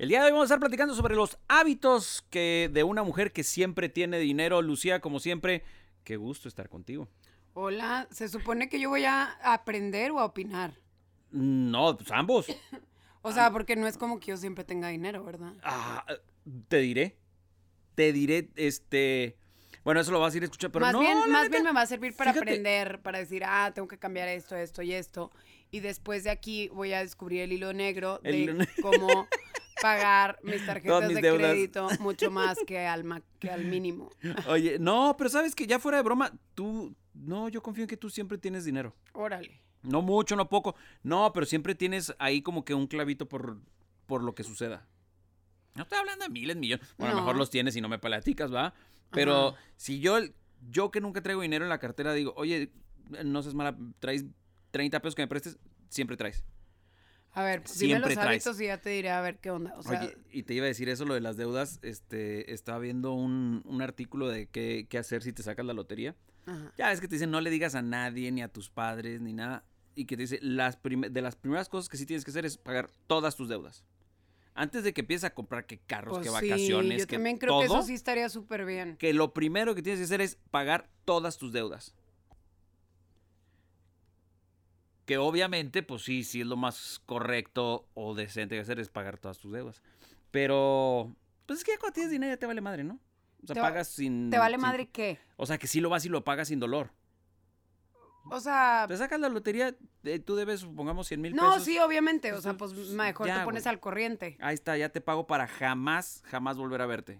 El día de hoy vamos a estar platicando sobre los hábitos que de una mujer que siempre tiene dinero. Lucía, como siempre, qué gusto estar contigo. Hola, se supone que yo voy a aprender o a opinar. No, pues ambos. O sea, porque no es como que yo siempre tenga dinero, ¿verdad? Ah, te diré. Te diré, este. Bueno, eso lo vas a ir a escuchar, pero más no. bien, más bien me va a servir para fíjate. aprender, para decir, ah, tengo que cambiar esto, esto y esto. Y después de aquí voy a descubrir el hilo negro El de hilo cómo pagar mis tarjetas mis de deudas. crédito mucho más que al, ma- que al mínimo. Oye, no, pero sabes que ya fuera de broma, tú. No, yo confío en que tú siempre tienes dinero. Órale. No mucho, no poco. No, pero siempre tienes ahí como que un clavito por, por lo que suceda. No estoy hablando de miles, millones. Bueno, a lo mejor los tienes y no me platicas, ¿va? Pero Ajá. si yo, yo que nunca traigo dinero en la cartera, digo, oye, no seas mala, traes 30 pesos que me prestes, siempre traes. A ver, pues dime los traes. hábitos y ya te diré a ver qué onda. O sea, Oye, y te iba a decir eso, lo de las deudas, este, estaba viendo un, un artículo de qué, qué hacer si te sacas la lotería. ajá. Ya es que te dicen, no le digas a nadie, ni a tus padres, ni nada. Y que te dice, las de las primeras cosas que sí tienes que hacer es pagar todas tus deudas. Antes de que empieces a comprar que carros, Pues que sí, vacaciones, yo que también creo todo, que eso sí estaría súper bien. que lo primero que tienes que hacer es pagar todas tus deudas. Que obviamente, pues sí, sí es lo más correcto o decente que hacer es pagar todas tus deudas. Pero, pues es que cuando tienes dinero ya te vale madre, ¿no? O sea, Te pagas sin... ¿Te vale sin- madre qué? O sea, que sí lo vas y lo pagas sin dolor. O sea, Te sacas la lotería, eh, tú debes, supongamos, 100 mil no, pesos. sí, obviamente. O sea, pues mejor ya, te pones güey. al corriente. Ahí está, ya te pago para jamás, jamás volver a verte.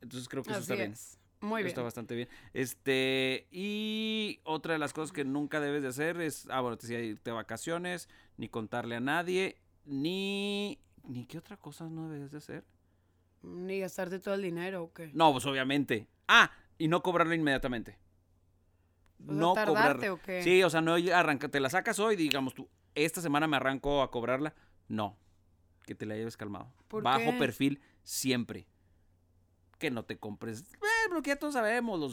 Entonces creo que eso está bien. Muy bien. Está bastante bien. Este, y otra de las cosas que nunca debes de hacer es, ah, bueno, te decía irte de vacaciones, ni contarle a nadie, ni, ni qué otra cosa no debes de hacer. Ni gastarte todo el dinero, ¿o qué? No, pues obviamente. Ah, y no cobrarlo inmediatamente. O sea, no ¿tardarte cobrar. o qué? Sí, o sea, no arranca, te la sacas hoy, digamos tú, esta semana me arranco a cobrarla. No, que te la lleves calmado. ¿Por Bajo qué? perfil siempre. Que no te compres, eh, lo que ya todos sabemos, los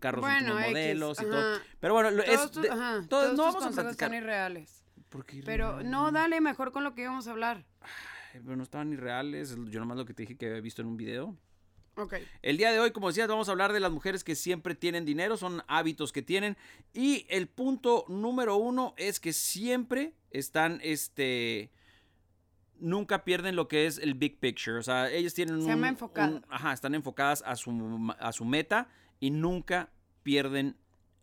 carros Bueno, X, modelos y todo. Pero bueno, Todos es tus, de- ajá, todos- todos no tus vamos a consejos platicar. son irreales. ¿Por qué Pero no, dale mejor con lo que íbamos a hablar. Ay, Pero no estaban irreales, yo nomás lo que te dije que había visto en un video. Ok. El día de hoy, como decías, vamos a hablar de las mujeres que siempre tienen dinero, son hábitos que tienen. Y el punto número uno es que siempre están, este, nunca pierden lo que es el big picture. O sea, ellas tienen Se un... un- ajá, están enfocadas a su, a su meta y nunca pierden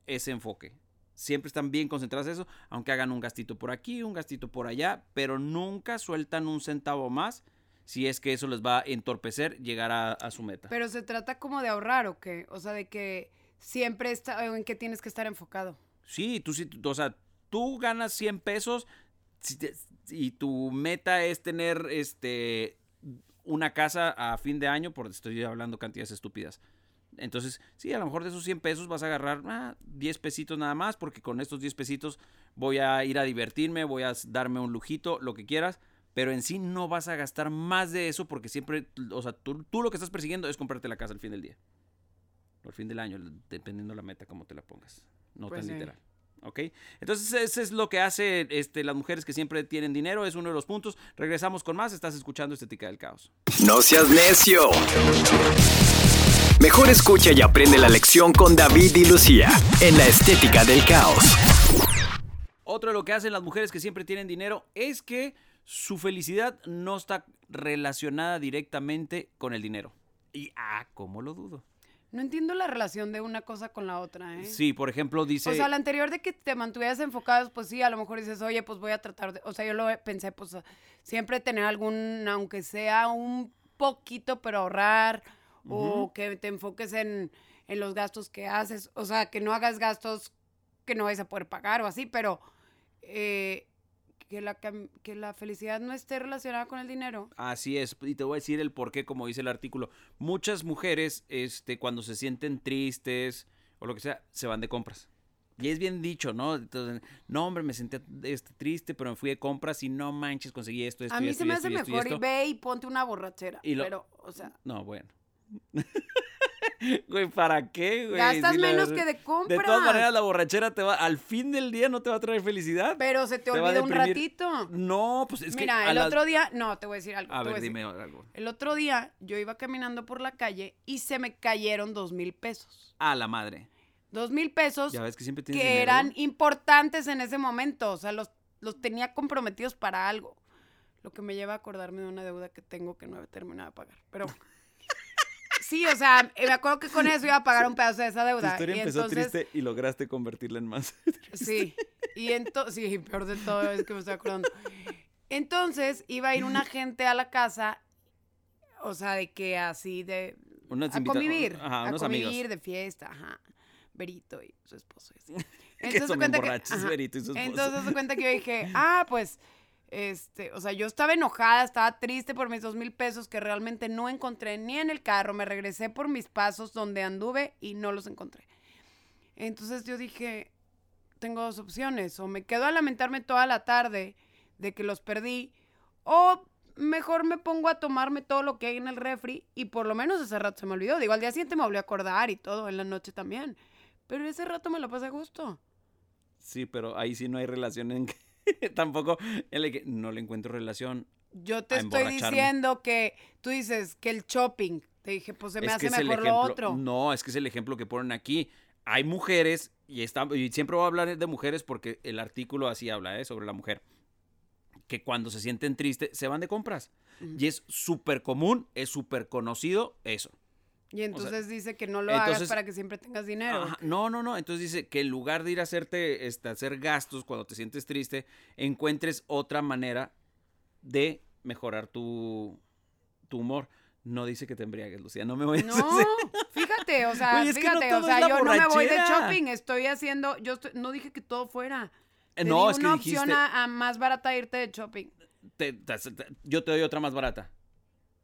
ese enfoque. Siempre están bien concentradas en eso, aunque hagan un gastito por aquí, un gastito por allá, pero nunca sueltan un centavo más si es que eso les va a entorpecer llegar a, a su meta. Pero se trata como de ahorrar, ¿o qué? O sea, de que siempre está, en qué tienes que estar enfocado. Sí, tú sí, o sea, tú ganas 100 pesos si te- y tu meta es tener este una casa a fin de año, por estoy hablando cantidades estúpidas. Entonces, sí, a lo mejor de esos 100 pesos vas a agarrar ah, 10 pesitos nada más, porque con estos 10 pesitos voy a ir a divertirme, voy a darme un lujito, lo que quieras, pero en sí no vas a gastar más de eso porque siempre, o sea, tú, tú lo que estás persiguiendo es comprarte la casa al fin del día. O al fin del año, dependiendo la meta como te la pongas. No Pues tan sí. literal. ¿Ok? Entonces, eso es lo que hace este, las mujeres que siempre tienen dinero, es uno de los puntos. Regresamos con más, estás escuchando Estética del Caos. No seas necio. Mejor escucha y aprende la lección con David y Lucía en la Estética del Caos. Otro de lo que hacen las mujeres que siempre tienen dinero es que su felicidad no está relacionada directamente con el dinero. Y, ah, ¿cómo lo dudo? No entiendo la relación de una cosa con la otra, ¿eh? Sí, por ejemplo, dice... O sea, la anterior de que te mantuvieras enfocados, pues sí, a lo mejor dices, oye, pues voy a tratar de, o sea, yo lo pensé, pues siempre tener algún, aunque sea un poquito, pero ahorrar, o que te enfoques en, en los gastos que haces, o sea, que no hagas gastos que no vais a poder pagar o así, pero, eh, que la, que la felicidad no esté relacionada con el dinero. Así es, y te voy a decir el por qué, como dice el artículo. Muchas mujeres, este, cuando se sienten tristes o lo que sea, se van de compras. Y es bien dicho, ¿no? Entonces, no, hombre, me sentía este, triste, pero me fui de compras y no manches, conseguí esto, esto A y mí esto se y me esto hace y esto y mejor y esto. ve y ponte una borrachera. Y lo- Pero, o sea, No, bueno. Güey, ¿para qué, güey? gastas Si la- menos que de compras. De todas maneras, la borrachera te va, al fin del día no te va a traer felicidad. Pero se te te olvida un ratito. No, pues es que. Mira, el otro día, no, te voy a decir algo. A ver, dime algo. El otro día yo iba caminando por la calle y se me cayeron dos mil pesos. A la madre. Dos mil pesos Ya ves que siempre tienes que dinero. eran importantes en ese momento. O sea, los, los tenía comprometidos para algo. Lo que me lleva a acordarme de una deuda que tengo que no he terminado de pagar. Pero sí, o sea, eh, me acuerdo que con eso iba a pagar un pedazo de esa Tu deuda. historia y empezó entonces, triste y lograste convertirla en más. Sí. Y entonces, sí, peor de todo es que me estoy acordando. Entonces, iba a ir una gente a la casa, o sea, de que así de Unos a convivir, Ajá, a unos convivir amigos. de fiesta, ajá. Berito y su esposo. y así. que Entonces, son se cuenta que- ajá. Berito y su esposo. Entonces se cuenta que yo dije, ah, pues, este, o sea, yo estaba enojada, estaba triste por mis dos mil pesos que realmente no encontré ni en el carro. Me regresé por mis pasos donde anduve y no los encontré. Entonces yo dije, tengo dos opciones, o me quedo a lamentarme toda la tarde de que los perdí, o mejor me pongo a tomarme todo lo que hay en el refri y por lo menos ese rato se me olvidó. Digo, al día siguiente me volví a acordar y todo, en la noche también. Pero ese rato me lo pasé a gusto. Sí, pero ahí sí no hay relación en que... Tampoco, en la que no le encuentro relación. Yo te a estoy diciendo que tú dices que el shopping. Te dije, pues se me Es hace el mejor lo otro. No, es que es el ejemplo que ponen aquí. Hay mujeres, y, está, y siempre voy a hablar de mujeres porque el artículo así habla, ¿eh? Sobre la mujer. Que cuando se sienten tristes, se van de compras. Y es súper común, es súper conocido eso. Y entonces dice que no lo hagas para que siempre tengas dinero. Ajá, No, no, no. Entonces dice que en lugar de ir a hacerte, este, hacer gastos cuando te sientes triste, encuentres otra manera de mejorar tu, tu humor. No dice que te embriagues, Lucía. No me voy a No, fíjate, o sea, que fíjate, o sea, yo no me voy de shopping, estoy haciendo, yo estoy- no dije que todo fuera. Te No, di es que una dijiste, opción a, a más barata irte de shopping. te- te- te- yo te doy otra más barata.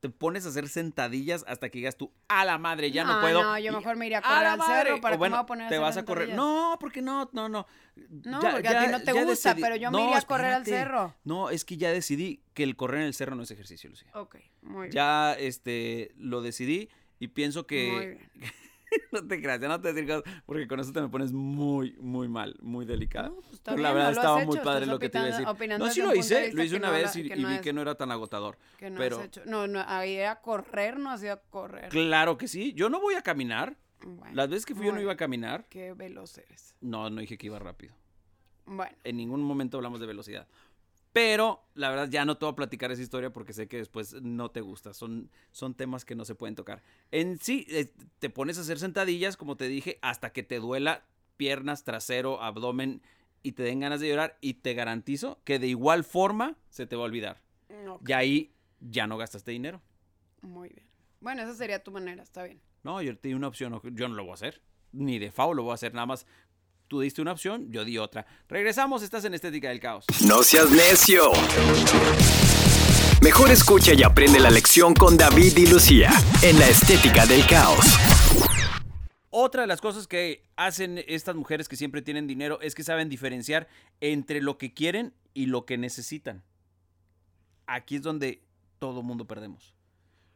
Te pones a hacer sentadillas hasta que digas tú, a la madre, ya no, No, puedo. no, yo mejor me iría a ¡a correr al cerro! ¿para O qué me bueno, voy a poner a te hacer vas a correr. No, porque no, no, no. No, porque a ti no te gusta, pero yo me iría a correr al cerro. No, es que ya decidí que el correr en el cerro no es ejercicio, Lucía. Ok, muy bien. Ya este lo decidí y pienso Muy que bien. no te creas, ya no te decir cosas, porque con eso te me pones muy muy mal, muy delicada. No, pues Pero la verdad no estaba hecho, muy padre lo que te iba a decir. opinando- No, sí lo hice, lo hice una no vez y, vi es- que no era tan agotador. Que no pero has hecho. No, no, a ir a correr no ha sido a correr. claro que sí, yo no voy a caminar. Bueno, Las veces que fui yo no iba a caminar. Qué veloz eres. No, no dije que iba rápido. Bueno, En ningún momento hablamos de velocidad. Pero la verdad ya no te voy a platicar esa historia porque sé que después no te gusta. Son, son temas que no se pueden tocar. En sí, eh, te pones a hacer sentadillas, como te dije, hasta que te duela piernas, trasero, abdomen y te den ganas de llorar. Y te garantizo que de igual forma se te va a olvidar. ok, Y ahí ya no gastaste dinero. muy bien. Bueno, esa sería tu manera, está bien. No, yo te di una opción, yo no lo voy a hacer. Ni de FAO lo voy a hacer, nada más. Tú diste una opción, yo di otra. Regresamos, estás en Estética del Caos. No seas necio. Mejor escucha y aprende la lección con David y Lucía en la estética del caos. Otra de las cosas que hacen estas mujeres que siempre tienen dinero es que saben diferenciar entre lo que quieren y lo que necesitan. Aquí es donde todo mundo perdemos.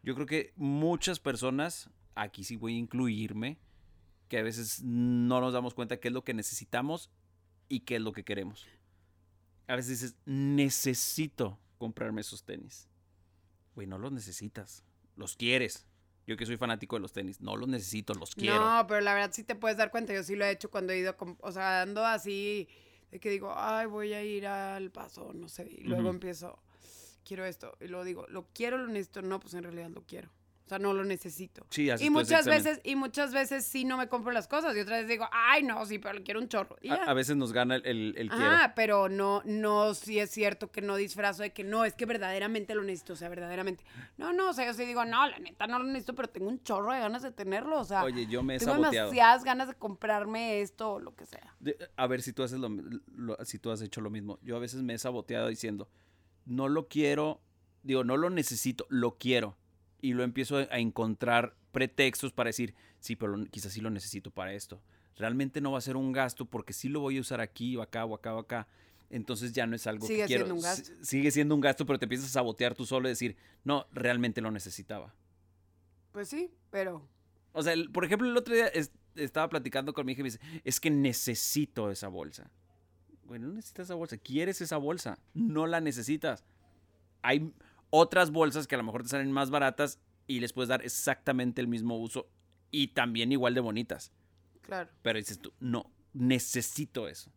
Yo creo que muchas personas, aquí sí voy a incluirme, que a veces no nos damos cuenta qué es lo que necesitamos y qué es lo que queremos. A veces dices, necesito comprarme esos tenis. Güey, no los necesitas, los quieres. Yo que soy fanático de los tenis, no los necesito, los quiero. No, pero la verdad sí te puedes dar cuenta. Yo sí lo he hecho cuando he ido, o sea, ando así, de que digo, ay, voy a ir al paso, no sé. Y luego empiezo, quiero esto. Y luego digo, lo quiero, lo necesito. No, pues en realidad lo quiero. O sea, no lo necesito. Sí, haces y muchas veces, y muchas veces sí no me compro las cosas. Y otras veces digo, ay, no, sí, pero le quiero un chorro. Y ya. A, a veces nos gana el, el, el quiero. Ah, pero no, no, sí es cierto que no disfrazo de que no, es que verdaderamente lo necesito, o sea, verdaderamente. No, no, o sea, yo sí digo, no, la neta no lo necesito, pero tengo un chorro de ganas de tenerlo, o sea. Oye, yo me he tengo saboteado. demasiadas ganas de comprarme esto o lo que sea. De- a ver si tú haces lo, lo- si tú has hecho lo mismo. Yo a veces me he saboteado diciendo, no lo quiero, digo, no lo necesito, lo quiero. Y lo empiezo a encontrar pretextos para decir, sí, pero quizás sí lo necesito para esto. Realmente no va a ser un gasto porque sí lo voy a usar aquí o acá o acá o acá. Entonces ya no es algo Sigue que quiero. siendo un gasto. Sigue siendo un gasto, pero te empiezas a sabotear tú solo y decir, no, realmente lo necesitaba. Pues sí, pero. O sea, el- por ejemplo, el otro día es- estaba platicando con mi hija y me dice, es que necesito esa bolsa. Bueno, no necesitas esa bolsa, quieres esa bolsa, no la necesitas. Hay otras bolsas que a lo mejor te salen más baratas y les puedes dar exactamente el mismo uso y también igual de bonitas. Claro. Pero dices tú, no, necesito eso.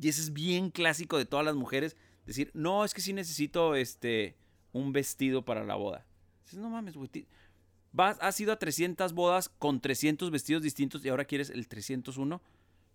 Y eso es bien clásico de todas las mujeres, decir, no, es que sí necesito este, un vestido para la boda. Dices, no mames, güey. Vas, has ido a 300 bodas con 300 vestidos distintos y ahora quieres el 301.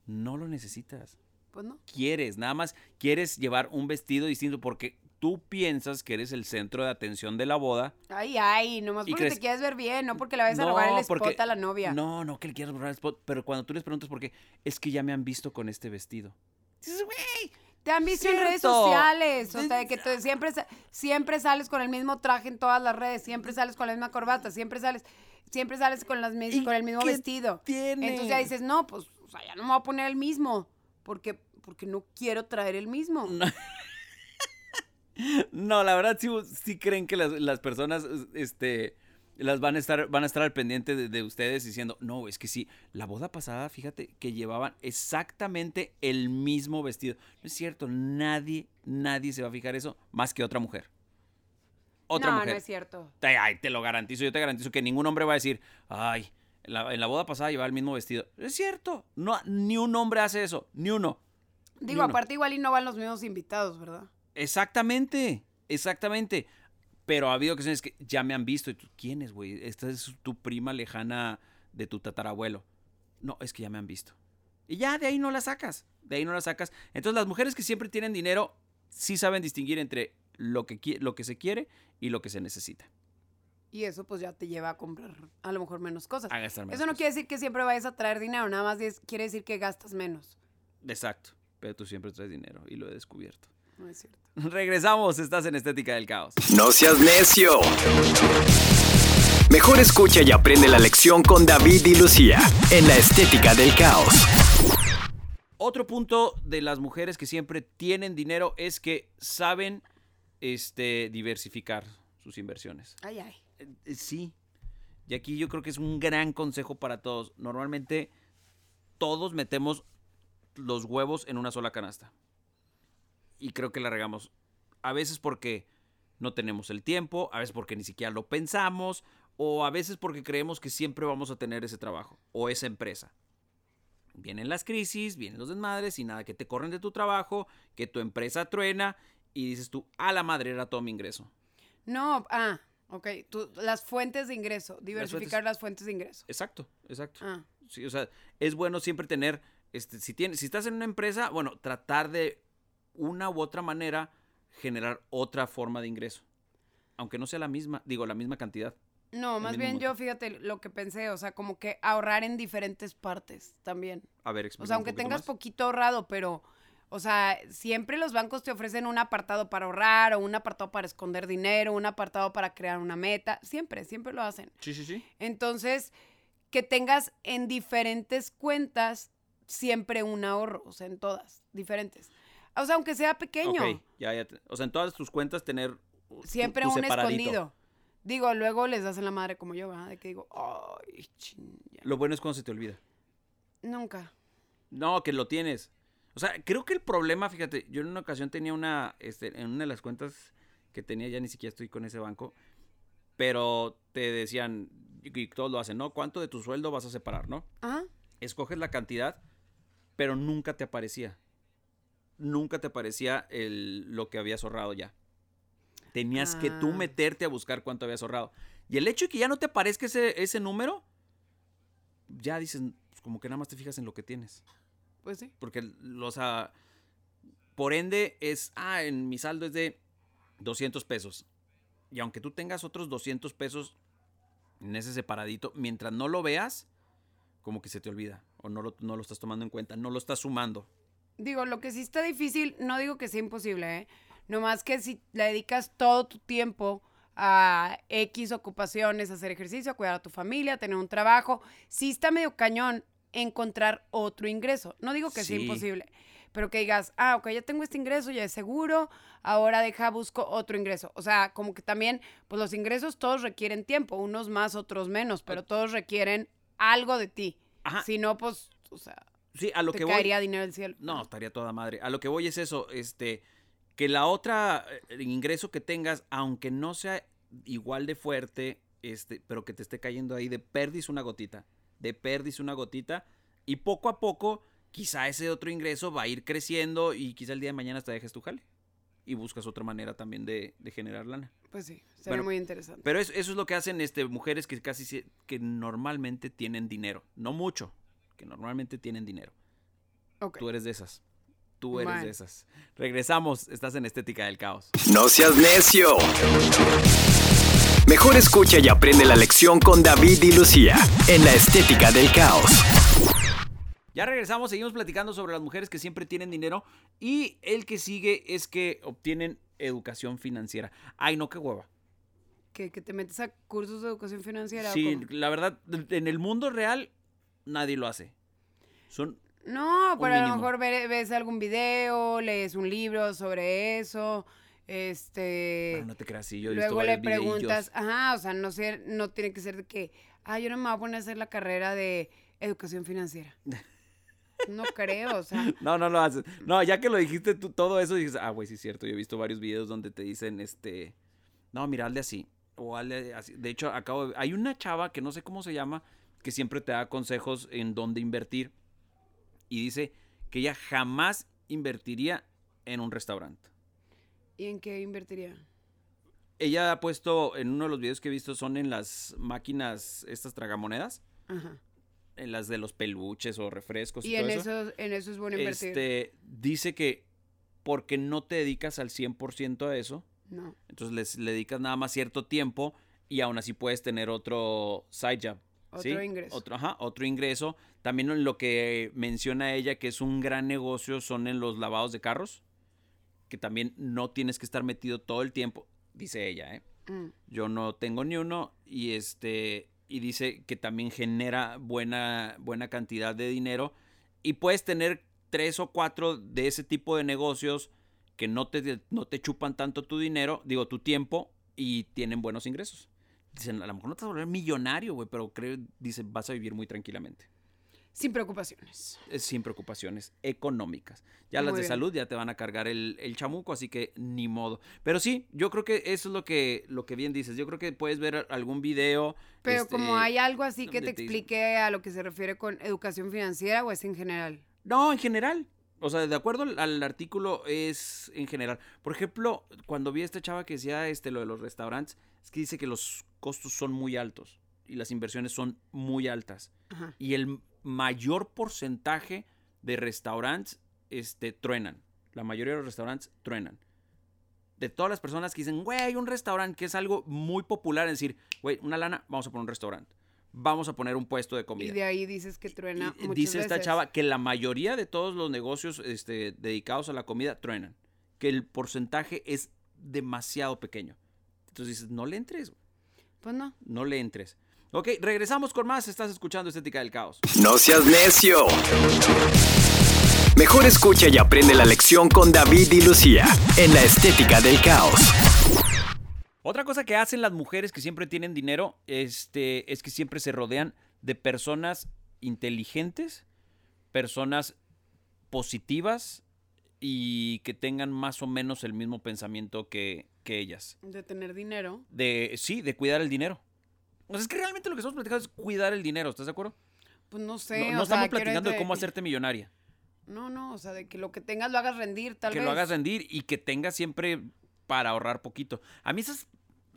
No lo necesitas. Pues no. Quieres, nada más quieres llevar un vestido distinto porque tú piensas que eres el centro de atención de la boda. Ay, ay, nomás ¿Y porque crees- te quieres ver bien, no porque le vayas a robar el spot a la novia. No, no, que le quieras robar el spot. Pero cuando tú les preguntas por qué, es que ya me han visto con este vestido. Dices, güey, Te han visto en redes sociales, o sea, de que tú siempre, siempre sales con el mismo traje en todas las redes, siempre sales con la misma corbata, siempre sales, siempre sales con, las mis- ¿Y con el mismo vestido. tiene? Entonces ya dices, no, pues, o sea, ya no me voy a poner el mismo, porque, porque no quiero traer el mismo. No, la verdad sí, sí creen que las, las personas este, las van a estar, van a estar al pendiente de, de ustedes diciendo, no, es que sí, la boda pasada, fíjate, que llevaban exactamente el mismo vestido. No es cierto, nadie, nadie se va a fijar eso más que otra mujer. Otra no, mujer. no es cierto. Te, ay, te lo garantizo, yo te garantizo que ningún hombre va a decir, ay, en la, en la boda pasada llevaba el mismo vestido. Es cierto, no, ni un hombre hace eso, ni uno. Digo, uno. aparte igual y no van los mismos invitados, ¿verdad? Exactamente, exactamente. Pero ha habido ocasiones que ya me han visto. Y tú, ¿quién es, güey? Esta es tu prima lejana de tu tatarabuelo. No, es que ya me han visto. Y ya de ahí no la sacas. De ahí no la sacas. Entonces las mujeres que siempre tienen dinero sí saben distinguir entre lo que, lo que se quiere y lo que se necesita. Y eso pues ya te lleva a comprar a lo mejor menos cosas. A gastar menos Eso no cosas. quiere decir que siempre vayas a traer dinero, nada más quiere decir que gastas menos. Exacto. Pero tú siempre traes dinero y lo he descubierto. No es cierto. Regresamos, estás en Estética del Caos. No seas necio. Mejor escucha y aprende la lección con David y Lucía en la estética del caos. Otro punto de las mujeres que siempre tienen dinero es que saben este, diversificar sus inversiones. Ay, ay. Eh, eh, Sí. Y aquí yo creo que es un gran consejo para todos. Normalmente todos metemos los huevos en una sola canasta. Y creo que la regamos. A veces porque no tenemos el tiempo, a veces porque ni siquiera lo pensamos, o a veces porque creemos que siempre vamos a tener ese trabajo o esa empresa. Vienen las crisis, vienen los desmadres y nada, que te corren de tu trabajo, que tu empresa truena y dices tú, a la madre era todo mi ingreso. No, ah, ok. Tú- las fuentes de ingreso, diversificar las fuentes, de ingreso. Exacto, exacto. Ah, Sí, o sea, es bueno siempre tener, este, si tienes, si estás en una empresa, bueno, tratar de una u otra manera generar otra forma de ingreso. Aunque no sea la misma, digo, la misma cantidad. no, más bien yo, fíjate lo que pensé, o sea, como que ahorrar en diferentes partes también. A ver, O sea, un aunque tengas más. poquito ahorrado, pero, o sea, siempre los bancos te ofrecen un apartado para ahorrar o un apartado para esconder dinero, un apartado para crear una meta. Siempre, siempre lo hacen. Sí, sí, sí. Entonces, que tengas en diferentes cuentas siempre un ahorro, o sea, en todas, diferentes. O sea, aunque sea pequeño, ya, ya. o sea, en todas tus cuentas tener tu- siempre tu un separadito. escondido. Digo, luego les das en la madre como yo, ¿verdad? De que digo, ay, ching, ya". Lo bueno es cuando se te olvida. Nunca. No, que lo tienes. O sea, creo que el problema, fíjate, yo en una ocasión tenía una, este, en una de las cuentas que tenía, ya ni siquiera estoy con ese banco, pero te decían, y y todos lo hacen, ¿no? ¿Cuánto de tu sueldo vas a separar, no? Ajá. Escoges la cantidad, pero nunca te aparecía. Nunca te aparecía el, lo que habías ahorrado ya. Tenías que tú Ah. meterte a buscar cuánto habías ahorrado. Y el hecho de que ya no te aparezca ese, ese número, ya dices, pues, como que nada más te fijas en lo que tienes. Pues sí. Porque, o sea, por ende es, ah, en mi saldo es de 200 pesos. Y aunque tú tengas otros 200 pesos en ese separadito, mientras no lo veas, como que se te olvida. O no lo, no lo estás tomando en cuenta, no lo estás sumando. Digo, lo que sí está difícil, no digo que sea imposible, ¿eh? Nomás que si le dedicas todo tu tiempo a X ocupaciones, hacer ejercicio, a cuidar a tu familia, a tener un trabajo, sí está medio cañón encontrar otro ingreso. No digo que sea Sí. imposible, pero que digas, ah, ok, ya tengo este ingreso, ya es seguro, ahora deja, busco otro ingreso. O sea, como que también, pues los ingresos todos requieren tiempo, unos más, otros menos, pero todos requieren algo de ti. Ajá. Si no, pues, o sea, Sí, a lo te que voy. caería dinero del cielo. No, estaría toda madre. A lo que voy es eso, este, que la otra eh, ingreso que tengas, aunque no sea igual de fuerte, este, pero que te esté cayendo ahí de perdis una gotita, de perdis una gotita, y poco a poco, quizá ese otro ingreso va a ir creciendo y quizá el día de mañana te dejes tu jale. Y buscas otra manera también de, de generar lana. Pues sí, sería Bueno, muy interesante. Pero es- eso es lo que hacen este, mujeres que casi que normalmente tienen dinero. No mucho, que normalmente tienen dinero. Ok. Tú eres de esas. Tú eres de esas. Regresamos. Estás en Estética del Caos. No seas necio. Mejor escucha y aprende la lección con David y Lucía en la estética del caos. Ya regresamos. Seguimos platicando sobre las mujeres que siempre tienen dinero. Y el que sigue es que obtienen educación financiera. Ay, no, qué hueva. ¿Que, que te metes a cursos de educación financiera. Sí, la verdad, en el mundo real nadie lo hace. Son No, pero a lo mejor ve- ves algún video, lees un libro sobre eso. Este. Bueno, no te creas, sí, yo he visto luego le videillos. preguntas, ajá, o sea, no sé, no tiene que ser de que, ah, yo no me voy a poner a hacer la carrera de educación financiera. No creo, o sea, No, no lo haces. No, ya que lo dijiste tú todo eso, dices, ah, güey, sí es cierto. Yo he visto varios videos donde te dicen, este, no, mira, hazle así. O hazle así. De hecho, acabo de... Hay una chava que no sé cómo se llama, que siempre te da consejos en dónde invertir. Y dice que ella jamás invertiría en un restaurante. ¿y en qué invertiría? Ella ha puesto, en uno de los videos que he visto, son en las máquinas, estas tragamonedas, Ajá. en las de los peluches o refrescos. Y, Y todo en eso. eso, en eso es bueno invertir. Este, dice que porque no te dedicas al 100% a eso, No. entonces les, le dedicas nada más cierto tiempo y aún así puedes tener otro side job. ¿Sí? Otro ingreso. Otro, ajá, otro ingreso. También en lo que menciona ella que es un gran negocio son en los lavados de carros, que también no tienes que estar metido todo el tiempo, dice ella, ¿eh? Mm. Yo no tengo ni uno y este y dice que también genera buena buena cantidad de dinero y puedes tener tres o cuatro de ese tipo de negocios que no te no te chupan tanto tu dinero, digo tu tiempo y tienen buenos ingresos. Dicen, a lo mejor no te vas a volver millonario, güey, pero creo, dice, vas a vivir muy tranquilamente. Sin preocupaciones. eh, Sin preocupaciones económicas. Ya las de bien. salud ya te van a cargar el, el chamuco, así que ni modo. Pero sí, yo creo que eso es lo que, lo que bien dices. Yo creo que puedes ver algún video. Pero este, como hay algo así que te te- explique a lo que se refiere con educación financiera o es en general. No, en general. O sea, de acuerdo al, al artículo es en general. Por ejemplo, cuando vi a esta chava que decía este, lo de los restaurantes, es que dice que los costos son muy altos y las inversiones son muy altas. Ajá. Y el mayor porcentaje de restaurantes este, truenan. La mayoría de los restaurantes truenan. De todas las personas que dicen, güey, hay un restaurante que es algo muy popular, es decir, güey, una lana, vamos a poner un restaurante. Vamos a poner un puesto de comida. Y de ahí dices que truena. Y, muchas dice esta veces. chava que la mayoría de todos los negocios este, dedicados a la comida truenan. Que el porcentaje es demasiado pequeño. Entonces dices, no le entres, Pues no. no le entres. Ok, regresamos con más. Estás escuchando Estética del Caos. No seas necio. Mejor escucha y aprende la lección con David y Lucía en la estética del caos. Otra cosa que hacen las mujeres que siempre tienen dinero este, es que siempre se rodean de personas inteligentes, personas positivas y que tengan más o menos el mismo pensamiento que, que ellas. De tener dinero. De, sí, de cuidar el dinero. O sea, es que realmente lo que estamos platicando es cuidar el dinero, ¿estás de acuerdo? Pues no sé. No, estamos platicando de de- cómo hacerte millonaria. No, no, o sea, de que lo que tengas lo hagas rendir, tal que vez. lo hagas rendir y que tengas siempre para ahorrar poquito. A mí esas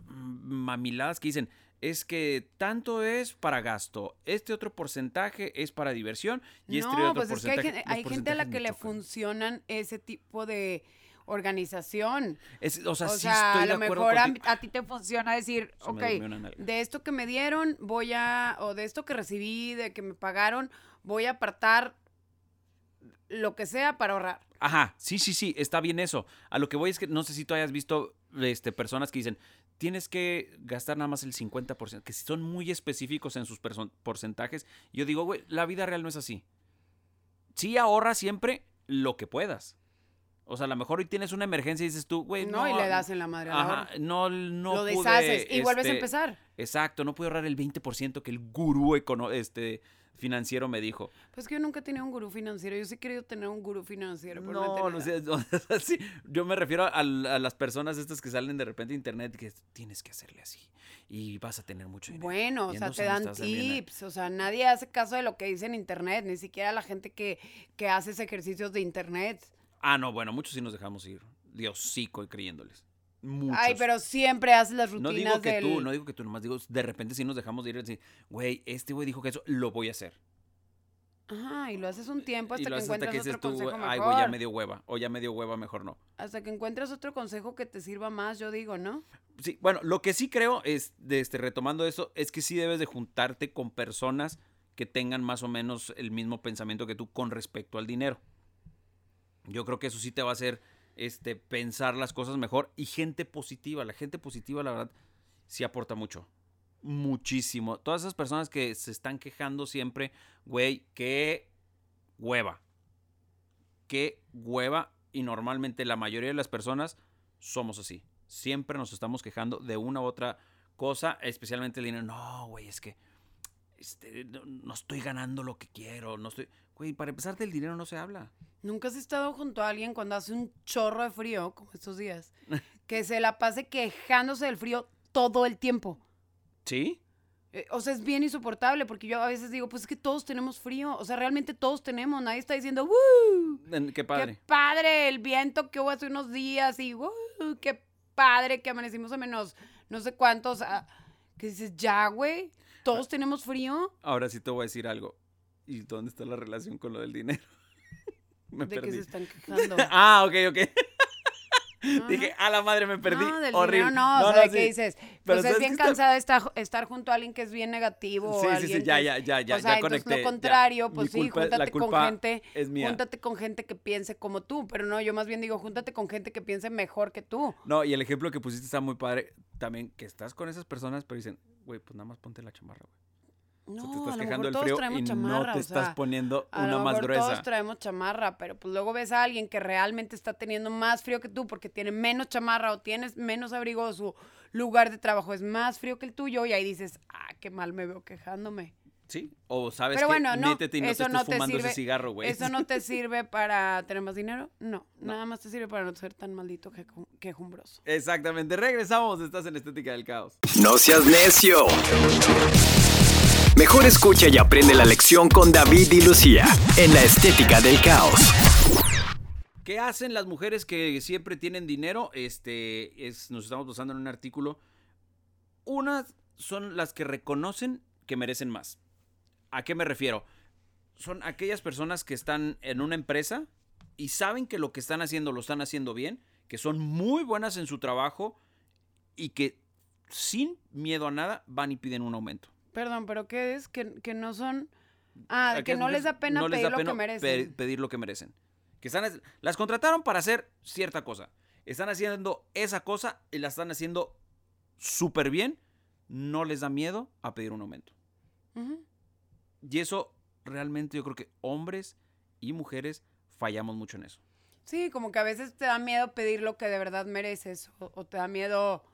mamiladas que dicen, es que tanto es para gasto, este otro porcentaje es para diversión y este no, otro pues es que hay, porcentaje. gente- hay los gente a la que le chocan. funcionan ese tipo de organización. Es- o sea, o sí sea, estoy a de lo acuerdo mejor a, ti te funciona decir, Se ok, de esto que me dieron voy a, o de esto que recibí, de que me pagaron, voy a apartar lo que sea para ahorrar. Ajá, sí, sí, sí, está bien eso. A lo que voy es que no sé si tú hayas visto este, personas que dicen, tienes que gastar nada más el 50%, que son muy específicos en sus porcentajes. Yo digo, güey, la vida real no es así. Sí ahorra siempre lo que puedas. O sea, a lo mejor hoy tienes una emergencia y dices tú, güey, no, no. y le das en la madre al Ajá, no, no lo pude, deshaces y vuelves a este, empezar. Exacto, no pude ahorrar el 20% que el gurú este, financiero me dijo. Pues que yo nunca he tenido un gurú financiero. Yo sí he querido tener un gurú financiero. pero no, sé, sí, yo me refiero a, las personas estas que salen de repente de internet que tienes que hacerle así y vas a tener mucho dinero. Bueno, o sea, te dan tips. O sea, nadie hace caso de lo que dice en internet. Ni siquiera la gente que, que hace ejercicios de internet. Ah, no, bueno, muchos sí nos dejamos ir. Dios sí, creyéndoles. Muchos. Ay, pero siempre haces las no rutinas digo que del... tú, no digo que tú, nomás digo, de repente sí nos dejamos de ir y decir, güey, este güey dijo que eso, lo voy a hacer. Ajá, y lo haces un tiempo y hasta lo que hasta encuentras que dices otro tú, consejo ay, mejor. güey, ya me dio hueva, o ya me dio hueva, mejor no. Hasta que encuentras otro consejo que te sirva más, yo digo, ¿no? Sí, bueno, lo que sí creo es, de este, retomando eso, es que sí debes de juntarte con personas que tengan más o menos el mismo pensamiento que tú con respecto al dinero. Yo creo que eso sí te va a hacer este, pensar las cosas mejor y gente positiva. La gente positiva, la verdad, sí aporta mucho. Muchísimo. Todas esas personas que se están quejando siempre, güey, qué hueva. Qué hueva. Y normalmente la mayoría de las personas somos así. Siempre nos estamos quejando de una u otra cosa, especialmente el dinero. No, güey, es que este, no, no estoy ganando lo que quiero. No estoy. Güey, para empezar, del dinero no se habla. Nunca has estado junto a alguien cuando hace un chorro de frío, como estos días, que se la pase quejándose del frío todo el tiempo. ¿Sí? Eh, O sea, es bien insoportable porque yo a veces digo, pues es que todos tenemos frío. O sea, realmente todos tenemos. Nadie está diciendo, ¡Woo! Qué padre. ¡Qué padre! El viento que hubo hace unos días y ¡Woo! ¡Qué padre! Que amanecimos a menos no sé cuántos. ah, que dices, ya, güey. Todos tenemos frío. Ahora sí te voy a decir algo. ¿Y dónde está la relación con lo del dinero? Me de que perdí. se están quejando. ah, ok, ok. Dije, a la madre me perdí. No, del Horrible. dinero no, o sea, de que sí. dices, Pero pues ¿sabes es qué bien cansado estar, estar junto a alguien que es bien negativo. Sí, o sí, sí, ya, que ya, ya, ya, o sea, ya conecté. lo ya. contrario, Mi pues sí, culpa- júntate con gente, es mía. júntate con gente que piense como tú, pero no, yo más bien digo, júntate con gente que piense mejor que tú. No, y el ejemplo que pusiste está muy padre. También que estás con esas personas, pero dicen, güey, pues nada más ponte la chamarra, güey. O sea, No, te a estás lo quejando mejor del todos frío traemos y chamarra, no te o estás sea, poniendo A una lo más mejor gruesa. todos traemos chamarra, pero pues luego ves a alguien que realmente está teniendo más frío que tú porque tiene menos chamarra o tienes menos abrigo o su lugar de trabajo es más frío que el tuyo y ahí dices, ah, qué mal me veo quejándome. Sí. O sabes Pero que bueno, no, métete y no eso te no te fumando sirve- ese cigarro, güey. ¿Eso no te sirve para tener más dinero? No, nada más te sirve para no ser tan maldito queju- quejumbroso. Exactamente. Regresamos. Estás en Estética del Caos. No seas necio. Mejor escucha y aprende la lección con David y Lucía en la estética del caos. ¿Qué hacen las mujeres que siempre tienen dinero? Este, es, nos estamos basando en un artículo. Unas son las que reconocen que merecen más. ¿A qué me refiero? Son aquellas personas que están en una empresa y saben que lo que están haciendo lo están haciendo bien, que son muy buenas en su trabajo y que sin miedo a nada van y piden un aumento. Perdón, pero ¿qué es? Que, que no son... Ah, que Aquellas no les da pena no pedir da lo que merecen. pe- pedir lo que merecen. Que están, las contrataron para hacer cierta cosa. Están haciendo esa cosa y la están haciendo súper bien. No les da miedo a pedir un aumento. Y eso realmente yo creo que hombres y mujeres fallamos mucho en eso. Sí, como que a veces te da miedo pedir lo que de verdad mereces o, o te da miedo...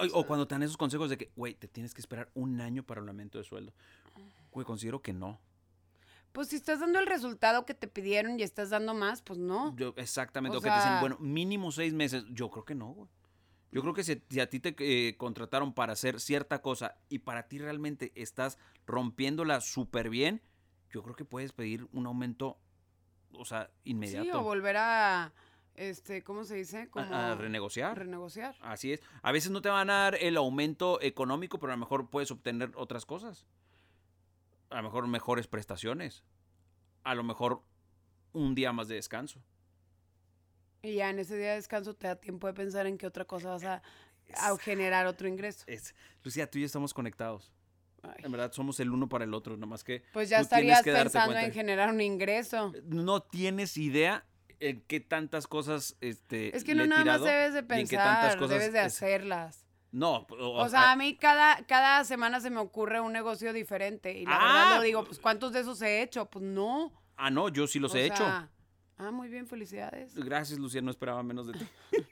O, o cuando te dan esos consejos de que, güey, te tienes que esperar un año para un aumento de sueldo. Güey, considero que no. Pues si estás dando el resultado que te pidieron y estás dando más, pues no. Yo, exactamente. O O que te dicen, bueno, mínimo seis meses. Yo creo que no, güey. Yo creo que si, si a ti te eh, contrataron para hacer cierta cosa y para ti realmente estás rompiéndola súper bien, yo creo que puedes pedir un aumento, o sea, inmediato. Sí, o volver a este, ¿cómo se dice? Como A, a renegociar. renegociar. Así es. A veces no te van a dar el aumento económico, pero a lo mejor puedes obtener otras cosas. A lo mejor mejores prestaciones. A lo mejor un día más de descanso. Y ya en ese día de descanso te da tiempo de pensar en qué otra cosa vas a, a generar otro ingreso. Es, Lucía, tú y yo estamos conectados. Ay. En verdad, somos el uno para el otro, nomás que... Pues ya estarías pensando en generar un ingreso. No tienes idea en qué tantas cosas este, Es que le no he nada más debes de en qué tantas pensar, cosas debes de es- hacerlas. No, o, O sea, a mí cada, cada semana se me ocurre un negocio diferente. Y la Ah, verdad lo digo, pues ¿cuántos de esos he hecho? Pues no. ah, no, yo sí los he hecho. Ah, muy bien, felicidades. Gracias, Lucía, no esperaba menos de ti.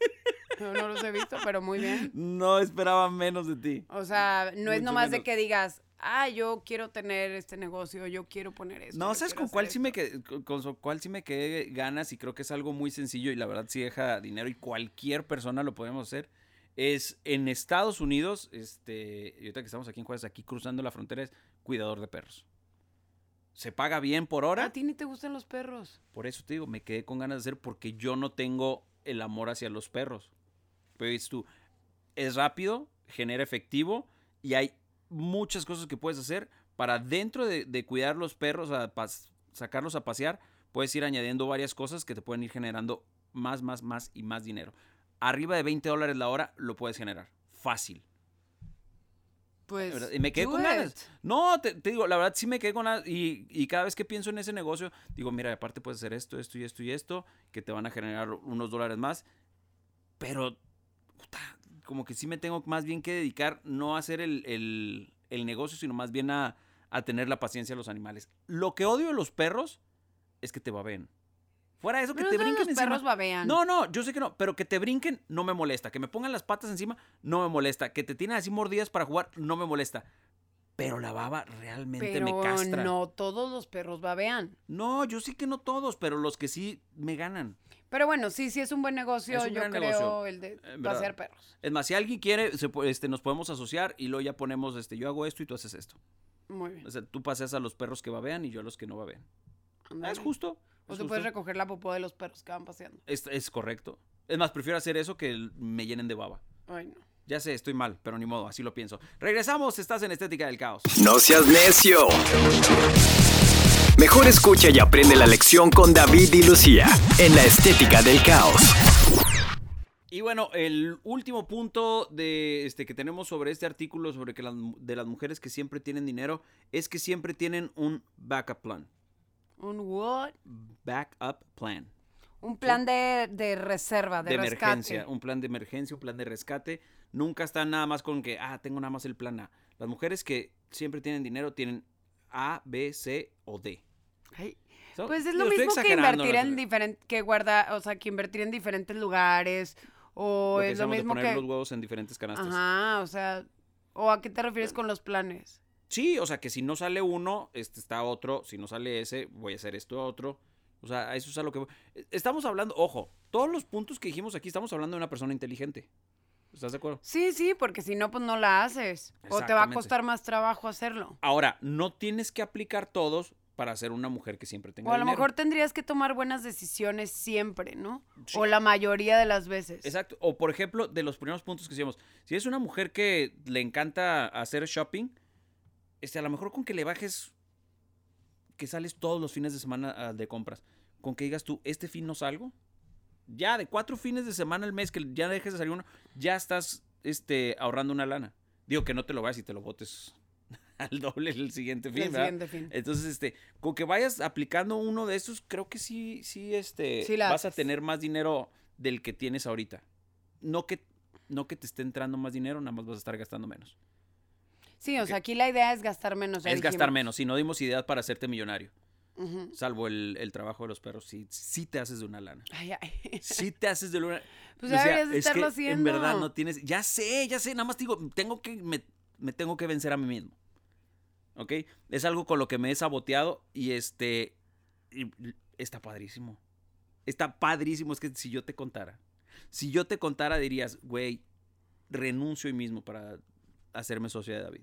No, no los he visto, pero muy bien. No esperaba menos de ti. O sea, no es Mucho nomás de menos. que digas, ah, yo quiero tener este negocio, yo quiero poner esto. No, ¿sabes con cuál sí me esto". quedé, con, cuál sí me quedé ganas? Y creo que es algo muy sencillo y la verdad sí deja dinero y cualquier persona lo podemos hacer. Es en Estados Unidos, este, y ahorita que estamos aquí en Juárez, aquí cruzando la frontera, es cuidador de perros. Se paga bien por hora. A ti ni te gustan los perros. Por eso te digo, me quedé con ganas de hacer porque yo no tengo el amor hacia los perros. Pero dices tú, es rápido, genera efectivo y hay muchas cosas que puedes hacer para dentro de, de cuidar los perros, a pas- sacarlos a pasear, puedes ir añadiendo varias cosas que te pueden ir generando más, más, más y más dinero. Arriba de 20 dólares la hora lo puedes generar. Fácil. Pues. Y me quedé con ganas. No, te, te digo, la verdad sí me quedé con ganas. Y, y cada vez que pienso en ese negocio, digo, mira, aparte puedes hacer esto, esto y esto y esto, que te van a generar unos dólares más. Pero, puta, como que sí me tengo más bien que dedicar no a hacer el, el- el negocio, sino más bien a, a tener la paciencia de los animales. Lo que odio de los perros es que te baben. Fuera de eso, que Pero te no brinquen los encima. perros babean. No, no, yo sé que no, pero que te brinquen no me molesta. Que me pongan las patas encima no me molesta. Que te tienen así mordidas para jugar no me molesta. Pero la baba realmente Pero me castra. No. no todos los perros babean. yo sí que no todos, pero los que sí me ganan. Pero bueno, sí, sí es un buen negocio, Es un yo creo, negocio, el de verdad. pasear perros. Es más, si alguien quiere, se este, nos podemos asociar y luego ya ponemos, este, yo hago esto y tú haces esto. Muy bien. O sea, tú paseas a los perros que babean y yo a los que no babean. Es justo. O tú puedes recoger la popó de los perros que van paseando. Es, es correcto. Es más, prefiero hacer eso que me llenen de baba. Ay, no. Ya sé, estoy mal, pero ni modo, así lo pienso. Regresamos, estás en Estética del Caos. No seas necio. Mejor escucha y aprende la lección con David y Lucía en la estética del caos. Y bueno, el último punto de este que tenemos sobre este artículo sobre que las, de las mujeres que siempre tienen dinero es que siempre tienen un backup plan. ¿Un what? Backup plan. Un plan de, de reserva, de, De, rescate. emergencia, un plan de emergencia, un plan de rescate. Nunca están nada más con que, ah, tengo nada más el plan A. Las mujeres que siempre tienen dinero tienen A, B, C o D. Ay, So, Pues es lo mismo que invertir en sé. diferente, que guardar, o sea, que invertir en diferentes lugares, o Lo que es lo de mismo poner que... los huevos en diferentes canastas. Ajá, o sea, ¿o a qué te refieres con los planes? Sí, o sea, que si no sale uno, este está otro. Si no sale ese, voy a hacer esto otro. O sea, a eso es a lo que... Estamos hablando, ojo, todos los puntos que dijimos aquí, estamos hablando de una persona inteligente. ¿Estás de acuerdo? Sí, sí, porque si no, pues no la haces. O te va a costar más trabajo hacerlo. Ahora, no tienes que aplicar todos para ser una mujer que siempre tenga O a lo dinero. mejor tendrías que tomar buenas decisiones siempre, ¿no? Sí. O la mayoría de las veces. Exacto. O por ejemplo, de los primeros puntos que decíamos, si es una mujer que le encanta hacer shopping, este, a lo mejor con que le bajes, que sales todos los fines de semana ah, de compras, con que digas tú, este fin no salgo, ya de cuatro fines de semana al mes que ya dejes de salir uno, ya estás este, ahorrando una lana. Digo que no te lo vayas y te lo botes al doble el siguiente fin, El ¿verdad? siguiente fin. Entonces, este, con que vayas aplicando uno de esos, creo que sí, sí, este, Sí vas a tener más dinero del que tienes ahorita. No que, no que te esté entrando más dinero, nada más vas a estar gastando menos. Sí, o sea, aquí la idea es gastar menos. es gastar menos. Si no dimos ideas para hacerte millonario, salvo el, el trabajo de los perros, sí, sí te haces de una lana. Ay, ay. Sí te haces de una Pues ya deberías de es estarlo que haciendo. En verdad no tienes, ya sé, ya sé, nada más te digo, tengo que, me, me tengo que vencer a mí mismo. ¿Ok? Es algo con lo que me he saboteado y este, y está padrísimo. Está padrísimo, es que si yo te contara, si yo te contara dirías, güey, renuncio hoy mismo para hacerme socio de David.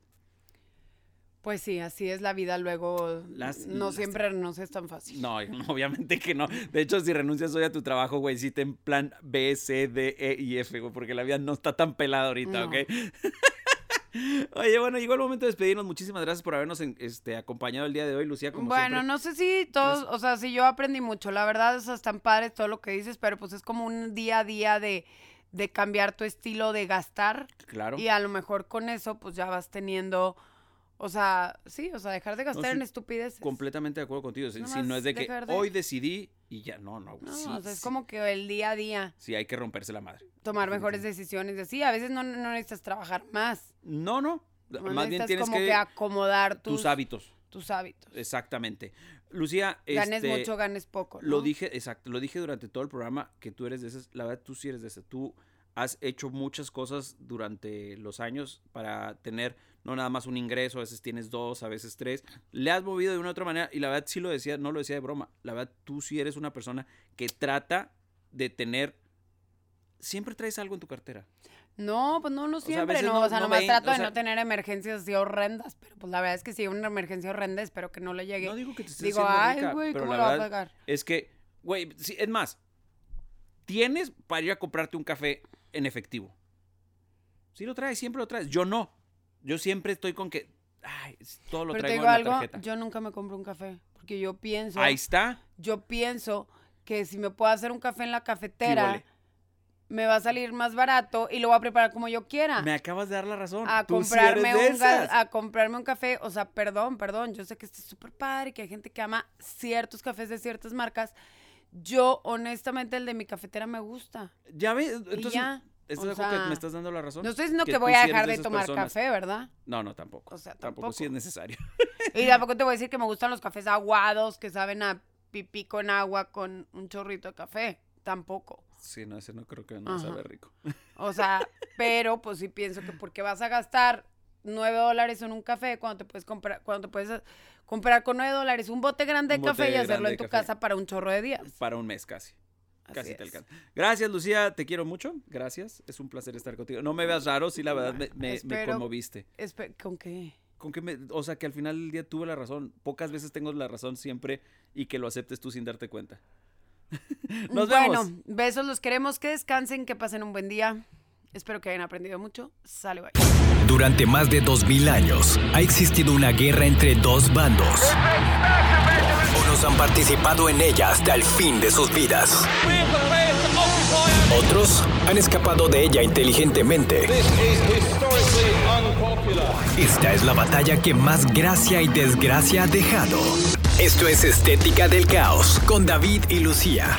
Pues sí, así es la vida. Luego Las- no las- siempre es tan fácil. No, obviamente que no. De hecho, si renuncias hoy a tu trabajo, güey, sí ten plan B, C, D, E y F, güey, porque la vida no está tan pelada ahorita, No. ¿ok? Oye, bueno, llegó el momento de despedirnos. Muchísimas gracias por habernos este, acompañado el día de hoy, Lucía, como Bueno, siempre. no sé si todos, o sea, si yo aprendí mucho, la verdad, o sea, están padres todo lo que dices, pero pues es como un día a día de, de cambiar tu estilo de gastar Claro. y a lo mejor con eso pues ya vas teniendo, o sea, sí, o sea, dejar de gastar sí, en estupideces. Completamente de acuerdo contigo. Si, si Nomás no es de que de- hoy decidí y ya, no, no. No, sí, o sea, es sí, como que el día a día, sí, hay que romperse la madre. tomar mejores decisiones, de sí, a veces no, no necesitas trabajar más, No, no. Más bien tienes como que, que, acomodar tus, tus hábitos. tus hábitos. Exactamente. Lucía, Ganes este, mucho, ganes poco. Lo dije, exacto, lo dije durante todo el programa que tú eres de esas, la verdad tú sí eres de esas, tú has hecho muchas cosas durante los años para tener no nada más un ingreso, a veces tienes dos, a veces tres, le has movido de una u otra manera y la verdad sí lo decía, no lo decía de broma, la verdad tú sí eres una persona que trata de tener, siempre traes algo en tu cartera. No, pues no, no siempre, no, no- o sea, no nomás ven, trato o de no tener emergencias así horrendas, pero pues la verdad es que si hay una emergencia horrenda, espero que no le llegue. No digo que te estés Digo, ay, güey, ¿cómo la lo va a pagar? Es que, güey, sí, es más, tienes para ir a comprarte un café en efectivo. Si lo traes, siempre lo traes. Yo no. Yo siempre estoy con que, ay, todo lo Pero te traigo digo en la algo, tarjeta. yo nunca me compro un café, porque yo pienso, Ahí está. yo pienso que si me puedo hacer un café en la cafetera. Me va a salir más barato y lo voy a preparar como yo quiera. Me acabas de dar la razón. a Tú comprarme un a comprarme un café, o sea, perdón, perdón, yo sé que esto es súper padre, que hay gente que ama ciertos cafés de ciertas marcas. Yo, honestamente, el de mi cafetera me gusta. Ya ves, entonces, ya, ¿estás o de acuerdo que sea, me estás dando la razón? No estoy diciendo que, Que voy a sí dejar de tomar personas. café, ¿verdad? No, no, tampoco. O sea, tampoco. sí tampoco. es necesario. Y tampoco te voy a decir que me gustan los cafés aguados, que saben a pipí con agua con un chorrito de café. Tampoco. Sí, no, ese no creo que no Ajá. sabe rico. O sea, pero pues sí pienso que porque vas a gastar nueve dólares en un café cuando te puedes comprar, cuando te puedes comprar con nueve dólares un bote grande de bote café y hacerlo en tu café. casa para un chorro de días. Para un mes casi. Así Casi te alcanza. Gracias, Lucía. Te quiero mucho. Gracias. Es un placer estar contigo. No me veas raro, sí, la verdad me, me- conmoviste. ¿Con qué? Con que me, o sea, que al final del día tuve la razón. Pocas veces tengo la razón siempre y que lo aceptes tú sin darte cuenta. Nos bueno, vemos. besos, los queremos, que descansen, que pasen un buen día. Espero que hayan aprendido mucho. Sale, bye. Durante más de 2000 años ha existido una guerra entre dos bandos. Unos han participado en ella hasta el fin de sus vidas. Otros han escapado de ella inteligentemente. Esta es la batalla que más gracia y desgracia ha dejado. Esto es Estética del Caos con David y Lucía.